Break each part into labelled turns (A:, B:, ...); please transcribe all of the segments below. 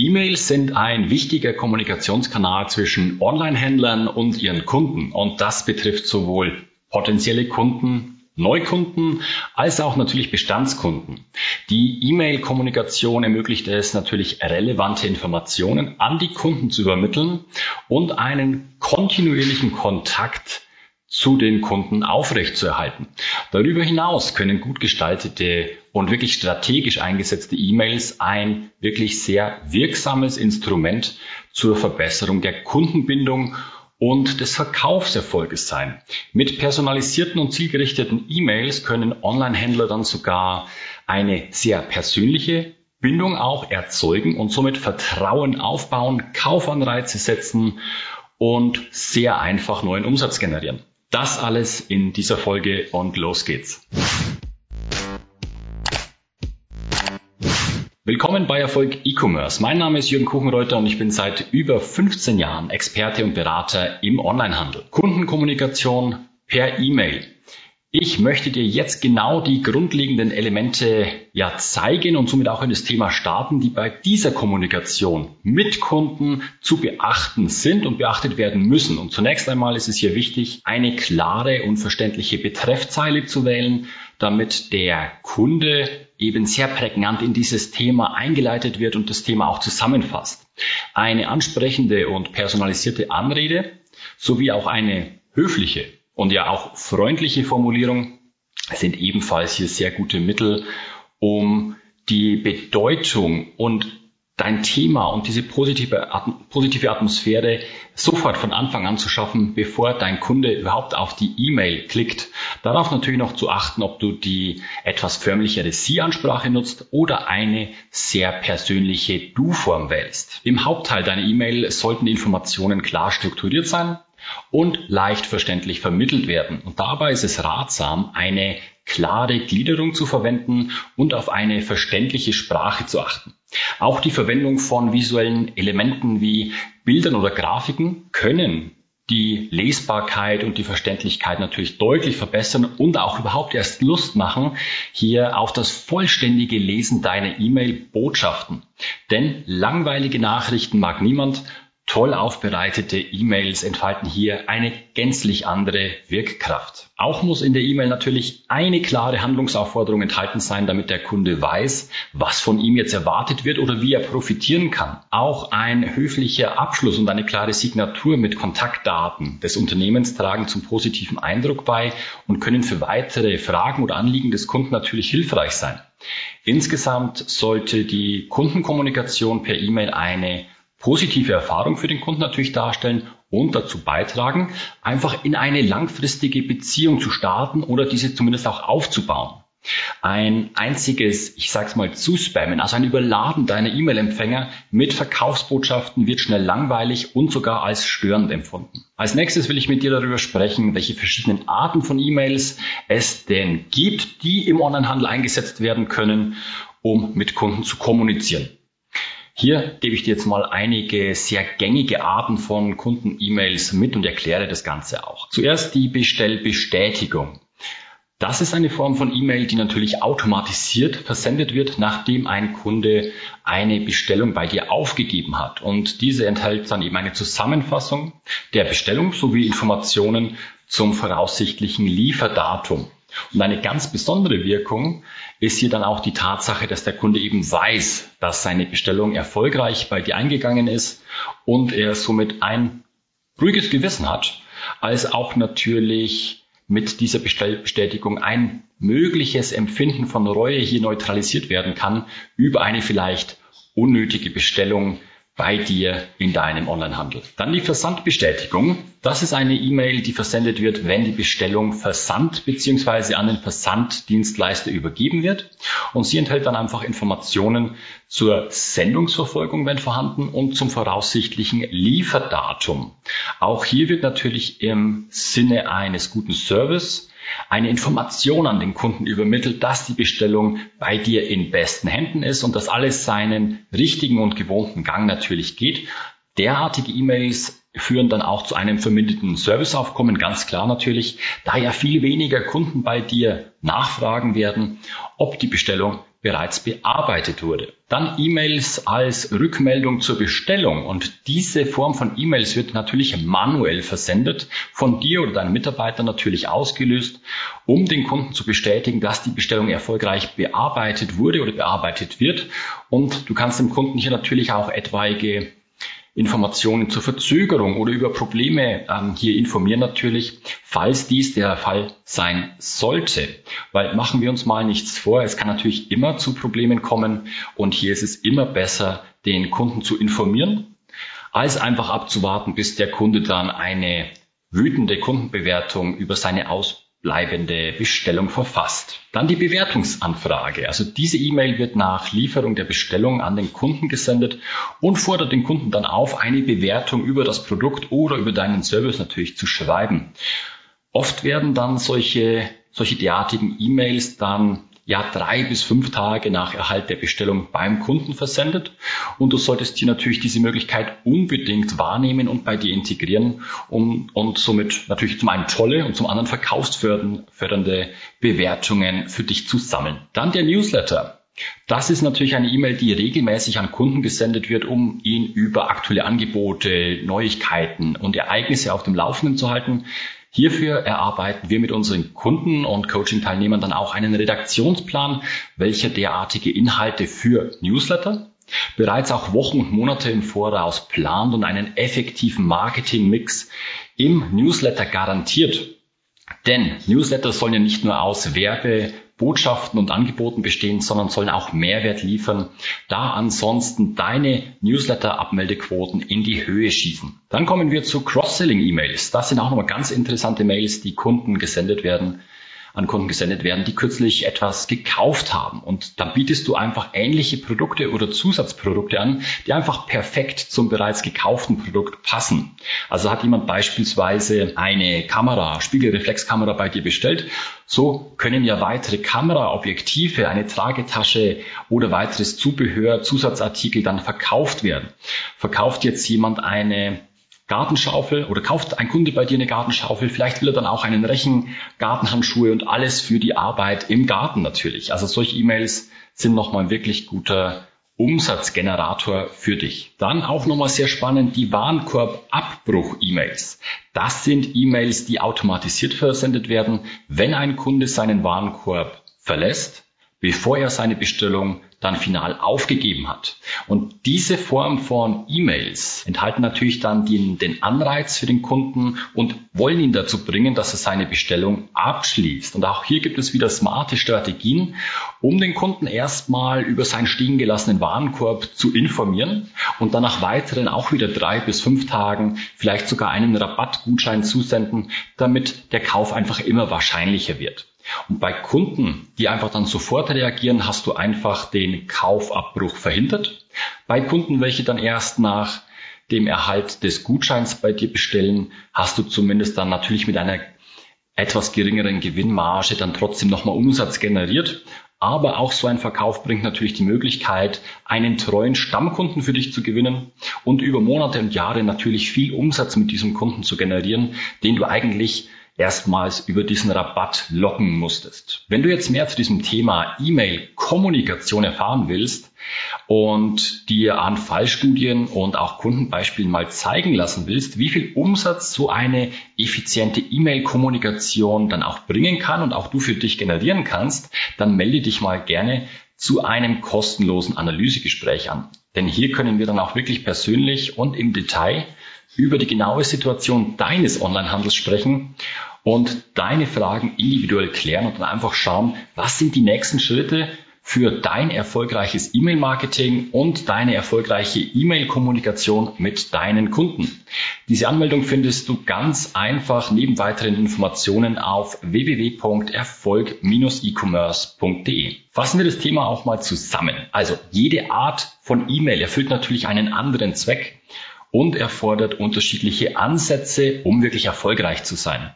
A: E-Mails sind ein wichtiger Kommunikationskanal zwischen Online-Händlern und ihren Kunden. Und das betrifft sowohl potenzielle Kunden, Neukunden als auch natürlich Bestandskunden. Die E-Mail-Kommunikation ermöglicht es natürlich relevante Informationen an die Kunden zu übermitteln und einen kontinuierlichen Kontakt zu den Kunden aufrechtzuerhalten. Darüber hinaus können gut gestaltete und wirklich strategisch eingesetzte E-Mails ein wirklich sehr wirksames Instrument zur Verbesserung der Kundenbindung und des Verkaufserfolges sein. Mit personalisierten und zielgerichteten E-Mails können Online-Händler dann sogar eine sehr persönliche Bindung auch erzeugen und somit Vertrauen aufbauen, Kaufanreize setzen und sehr einfach neuen Umsatz generieren. Das alles in dieser Folge und los geht's. Willkommen bei Erfolg E-Commerce. Mein Name ist Jürgen Kuchenreuter und ich bin seit über 15 Jahren Experte und Berater im Onlinehandel. Kundenkommunikation per E-Mail ich möchte dir jetzt genau die grundlegenden Elemente ja zeigen und somit auch in das Thema starten, die bei dieser Kommunikation mit Kunden zu beachten sind und beachtet werden müssen. Und zunächst einmal ist es hier wichtig, eine klare und verständliche Betreffzeile zu wählen, damit der Kunde eben sehr prägnant in dieses Thema eingeleitet wird und das Thema auch zusammenfasst. Eine ansprechende und personalisierte Anrede sowie auch eine höfliche und ja auch freundliche Formulierung sind ebenfalls hier sehr gute Mittel, um die Bedeutung und dein Thema und diese positive, positive Atmosphäre sofort von Anfang an zu schaffen, bevor dein Kunde überhaupt auf die E-Mail klickt. Darauf natürlich noch zu achten, ob du die etwas förmlichere Sie-Ansprache nutzt oder eine sehr persönliche Du-Form wählst. Im Hauptteil deiner E-Mail sollten die Informationen klar strukturiert sein, und leicht verständlich vermittelt werden. Und dabei ist es ratsam, eine klare Gliederung zu verwenden und auf eine verständliche Sprache zu achten. Auch die Verwendung von visuellen Elementen wie Bildern oder Grafiken können die Lesbarkeit und die Verständlichkeit natürlich deutlich verbessern und auch überhaupt erst Lust machen, hier auf das vollständige Lesen deiner E-Mail-Botschaften. Denn langweilige Nachrichten mag niemand, Toll aufbereitete E-Mails entfalten hier eine gänzlich andere Wirkkraft. Auch muss in der E-Mail natürlich eine klare Handlungsaufforderung enthalten sein, damit der Kunde weiß, was von ihm jetzt erwartet wird oder wie er profitieren kann. Auch ein höflicher Abschluss und eine klare Signatur mit Kontaktdaten des Unternehmens tragen zum positiven Eindruck bei und können für weitere Fragen oder Anliegen des Kunden natürlich hilfreich sein. Insgesamt sollte die Kundenkommunikation per E-Mail eine positive Erfahrung für den Kunden natürlich darstellen und dazu beitragen, einfach in eine langfristige Beziehung zu starten oder diese zumindest auch aufzubauen. Ein einziges, ich sag's mal, Zuspammen, also ein Überladen deiner E-Mail-Empfänger mit Verkaufsbotschaften wird schnell langweilig und sogar als störend empfunden. Als nächstes will ich mit dir darüber sprechen, welche verschiedenen Arten von E-Mails es denn gibt, die im Onlinehandel eingesetzt werden können, um mit Kunden zu kommunizieren. Hier gebe ich dir jetzt mal einige sehr gängige Arten von Kunden-E-Mails mit und erkläre das Ganze auch. Zuerst die Bestellbestätigung. Das ist eine Form von E-Mail, die natürlich automatisiert versendet wird, nachdem ein Kunde eine Bestellung bei dir aufgegeben hat. Und diese enthält dann eben eine Zusammenfassung der Bestellung sowie Informationen zum voraussichtlichen Lieferdatum. Und eine ganz besondere Wirkung ist hier dann auch die Tatsache, dass der Kunde eben weiß, dass seine Bestellung erfolgreich bei dir eingegangen ist und er somit ein ruhiges Gewissen hat, als auch natürlich mit dieser Bestellbestätigung ein mögliches Empfinden von Reue hier neutralisiert werden kann über eine vielleicht unnötige Bestellung bei dir in deinem Onlinehandel. Dann die Versandbestätigung. Das ist eine E-Mail, die versendet wird, wenn die Bestellung versandt bzw. an den Versanddienstleister übergeben wird. Und sie enthält dann einfach Informationen zur Sendungsverfolgung, wenn vorhanden, und zum voraussichtlichen Lieferdatum. Auch hier wird natürlich im Sinne eines guten Service eine Information an den Kunden übermittelt, dass die Bestellung bei dir in besten Händen ist und dass alles seinen richtigen und gewohnten Gang natürlich geht. Derartige E-Mails führen dann auch zu einem verminderten Serviceaufkommen, ganz klar natürlich, da ja viel weniger Kunden bei dir nachfragen werden, ob die Bestellung bereits bearbeitet wurde. Dann E-Mails als Rückmeldung zur Bestellung und diese Form von E-Mails wird natürlich manuell versendet, von dir oder deinen Mitarbeitern natürlich ausgelöst, um den Kunden zu bestätigen, dass die Bestellung erfolgreich bearbeitet wurde oder bearbeitet wird. Und du kannst dem Kunden hier natürlich auch etwaige Informationen zur Verzögerung oder über Probleme ähm, hier informieren natürlich, falls dies der Fall sein sollte. Weil machen wir uns mal nichts vor, es kann natürlich immer zu Problemen kommen und hier ist es immer besser, den Kunden zu informieren, als einfach abzuwarten, bis der Kunde dann eine wütende Kundenbewertung über seine Aus bleibende Bestellung verfasst. Dann die Bewertungsanfrage. Also diese E-Mail wird nach Lieferung der Bestellung an den Kunden gesendet und fordert den Kunden dann auf, eine Bewertung über das Produkt oder über deinen Service natürlich zu schreiben. Oft werden dann solche, solche derartigen E-Mails dann ja drei bis fünf Tage nach Erhalt der Bestellung beim Kunden versendet. Und du solltest hier natürlich diese Möglichkeit unbedingt wahrnehmen und bei dir integrieren, um und somit natürlich zum einen tolle und zum anderen verkaufsfördernde Bewertungen für dich zu sammeln. Dann der Newsletter. Das ist natürlich eine E-Mail, die regelmäßig an Kunden gesendet wird, um ihn über aktuelle Angebote, Neuigkeiten und Ereignisse auf dem Laufenden zu halten. Hierfür erarbeiten wir mit unseren Kunden und Coaching-Teilnehmern dann auch einen Redaktionsplan, welcher derartige Inhalte für Newsletter bereits auch Wochen und Monate im Voraus plant und einen effektiven Marketing-Mix im Newsletter garantiert. Denn Newsletter sollen ja nicht nur aus Werbe, Botschaften und Angeboten bestehen, sondern sollen auch Mehrwert liefern, da ansonsten deine Newsletter-Abmeldequoten in die Höhe schießen. Dann kommen wir zu Cross-Selling-E-Mails. Das sind auch nochmal ganz interessante Mails, die Kunden gesendet werden an Kunden gesendet werden, die kürzlich etwas gekauft haben. Und dann bietest du einfach ähnliche Produkte oder Zusatzprodukte an, die einfach perfekt zum bereits gekauften Produkt passen. Also hat jemand beispielsweise eine Kamera, Spiegelreflexkamera bei dir bestellt. So können ja weitere Kameraobjektive, eine Tragetasche oder weiteres Zubehör, Zusatzartikel dann verkauft werden. Verkauft jetzt jemand eine Gartenschaufel oder kauft ein Kunde bei dir eine Gartenschaufel, vielleicht will er dann auch einen Rechen, Gartenhandschuhe und alles für die Arbeit im Garten natürlich. Also solche E-Mails sind nochmal ein wirklich guter Umsatzgenerator für dich. Dann auch nochmal sehr spannend die Warenkorb-Abbruch-E-Mails. Das sind E-Mails, die automatisiert versendet werden, wenn ein Kunde seinen Warenkorb verlässt, bevor er seine Bestellung dann final aufgegeben hat. Und diese Form von E-Mails enthalten natürlich dann den, den Anreiz für den Kunden und wollen ihn dazu bringen, dass er seine Bestellung abschließt. Und auch hier gibt es wieder smarte Strategien, um den Kunden erstmal über seinen stehen gelassenen Warenkorb zu informieren und dann nach weiteren auch wieder drei bis fünf Tagen vielleicht sogar einen Rabattgutschein zusenden, damit der Kauf einfach immer wahrscheinlicher wird. Und bei Kunden, die einfach dann sofort reagieren, hast du einfach den Kaufabbruch verhindert. Bei Kunden, welche dann erst nach dem Erhalt des Gutscheins bei dir bestellen, hast du zumindest dann natürlich mit einer etwas geringeren Gewinnmarge dann trotzdem nochmal Umsatz generiert. Aber auch so ein Verkauf bringt natürlich die Möglichkeit, einen treuen Stammkunden für dich zu gewinnen und über Monate und Jahre natürlich viel Umsatz mit diesem Kunden zu generieren, den du eigentlich erstmals über diesen Rabatt locken musstest. Wenn du jetzt mehr zu diesem Thema E-Mail-Kommunikation erfahren willst und dir an Fallstudien und auch Kundenbeispielen mal zeigen lassen willst, wie viel Umsatz so eine effiziente E-Mail-Kommunikation dann auch bringen kann und auch du für dich generieren kannst, dann melde dich mal gerne zu einem kostenlosen Analysegespräch an. Denn hier können wir dann auch wirklich persönlich und im Detail über die genaue Situation deines Onlinehandels sprechen und deine Fragen individuell klären und dann einfach schauen, was sind die nächsten Schritte für dein erfolgreiches E-Mail-Marketing und deine erfolgreiche E-Mail-Kommunikation mit deinen Kunden. Diese Anmeldung findest du ganz einfach neben weiteren Informationen auf www.erfolg-e-commerce.de. Fassen wir das Thema auch mal zusammen. Also jede Art von E-Mail erfüllt natürlich einen anderen Zweck und erfordert unterschiedliche Ansätze, um wirklich erfolgreich zu sein.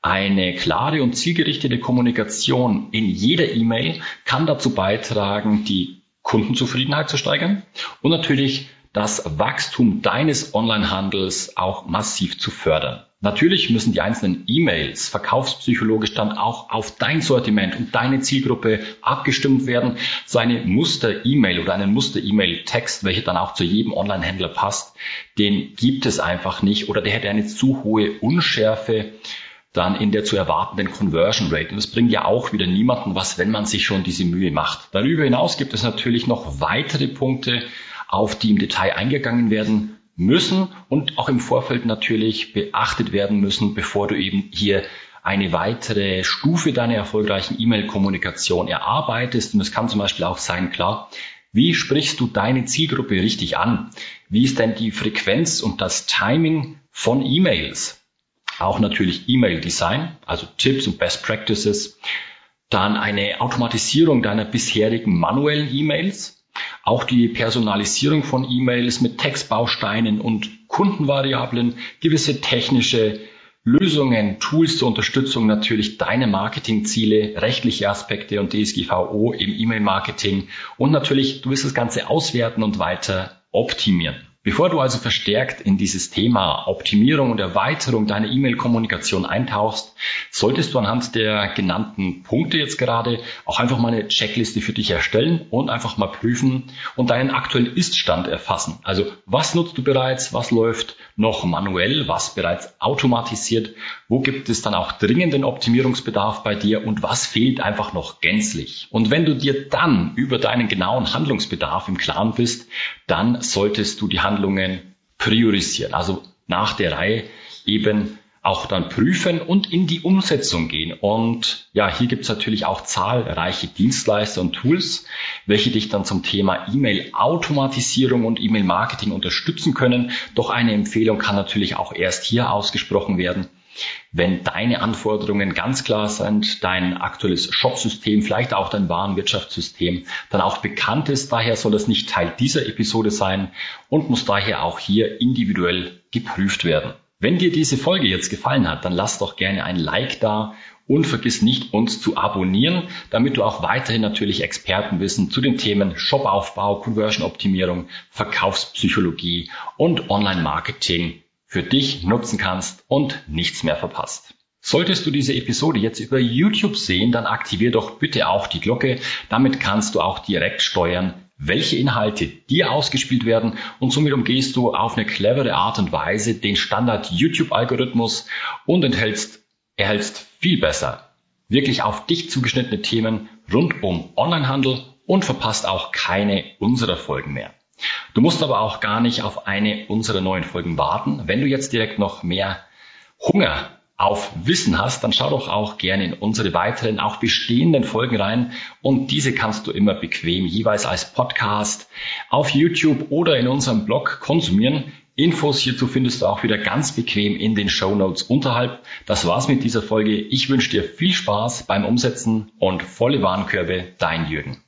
A: Eine klare und zielgerichtete Kommunikation in jeder E-Mail kann dazu beitragen, die Kundenzufriedenheit zu steigern und natürlich das Wachstum deines Onlinehandels auch massiv zu fördern. Natürlich müssen die einzelnen E-Mails verkaufspsychologisch dann auch auf dein Sortiment und deine Zielgruppe abgestimmt werden. So eine Muster-E-Mail oder einen Muster-E-Mail-Text, welcher dann auch zu jedem Online-Händler passt, den gibt es einfach nicht oder der hätte eine zu hohe Unschärfe dann in der zu erwartenden Conversion Rate. Und das bringt ja auch wieder niemanden was, wenn man sich schon diese Mühe macht. Darüber hinaus gibt es natürlich noch weitere Punkte, auf die im Detail eingegangen werden müssen und auch im Vorfeld natürlich beachtet werden müssen, bevor du eben hier eine weitere Stufe deiner erfolgreichen E-Mail-Kommunikation erarbeitest. Und es kann zum Beispiel auch sein, klar, wie sprichst du deine Zielgruppe richtig an? Wie ist denn die Frequenz und das Timing von E-Mails? auch natürlich E-Mail-Design, also Tipps und Best Practices, dann eine Automatisierung deiner bisherigen manuellen E-Mails, auch die Personalisierung von E-Mails mit Textbausteinen und Kundenvariablen, gewisse technische Lösungen, Tools zur Unterstützung natürlich deiner Marketingziele, rechtliche Aspekte und DSGVO im E-Mail-Marketing und natürlich, du wirst das Ganze auswerten und weiter optimieren. Bevor du also verstärkt in dieses Thema Optimierung und Erweiterung deiner E-Mail-Kommunikation eintauchst, solltest du anhand der genannten Punkte jetzt gerade auch einfach mal eine Checkliste für dich erstellen und einfach mal prüfen und deinen aktuellen Ist-Stand erfassen. Also was nutzt du bereits, was läuft noch manuell, was bereits automatisiert, wo gibt es dann auch dringenden Optimierungsbedarf bei dir und was fehlt einfach noch gänzlich. Und wenn du dir dann über deinen genauen Handlungsbedarf im Klaren bist, dann solltest du die Handlung Handlungen priorisieren. Also nach der Reihe eben auch dann prüfen und in die Umsetzung gehen. Und ja, hier gibt es natürlich auch zahlreiche Dienstleister und Tools, welche dich dann zum Thema E-Mail-Automatisierung und E-Mail-Marketing unterstützen können. Doch eine Empfehlung kann natürlich auch erst hier ausgesprochen werden, wenn deine Anforderungen ganz klar sind, dein aktuelles Shopsystem, vielleicht auch dein Warenwirtschaftssystem dann auch bekannt ist. Daher soll es nicht Teil dieser Episode sein und muss daher auch hier individuell geprüft werden. Wenn dir diese Folge jetzt gefallen hat, dann lass doch gerne ein Like da und vergiss nicht, uns zu abonnieren, damit du auch weiterhin natürlich Expertenwissen zu den Themen Shopaufbau, Conversion-Optimierung, Verkaufspsychologie und Online-Marketing für dich nutzen kannst und nichts mehr verpasst. Solltest du diese Episode jetzt über YouTube sehen, dann aktivier doch bitte auch die Glocke. Damit kannst du auch direkt steuern, welche Inhalte dir ausgespielt werden und somit umgehst du auf eine clevere Art und Weise den Standard YouTube-Algorithmus und enthältst, erhältst viel besser wirklich auf dich zugeschnittene Themen rund um Onlinehandel und verpasst auch keine unserer Folgen mehr. Du musst aber auch gar nicht auf eine unserer neuen Folgen warten. Wenn du jetzt direkt noch mehr Hunger auf Wissen hast, dann schau doch auch gerne in unsere weiteren, auch bestehenden Folgen rein. Und diese kannst du immer bequem jeweils als Podcast auf YouTube oder in unserem Blog konsumieren. Infos hierzu findest du auch wieder ganz bequem in den Show Notes unterhalb. Das war's mit dieser Folge. Ich wünsche dir viel Spaß beim Umsetzen und volle Warenkörbe. Dein Jürgen.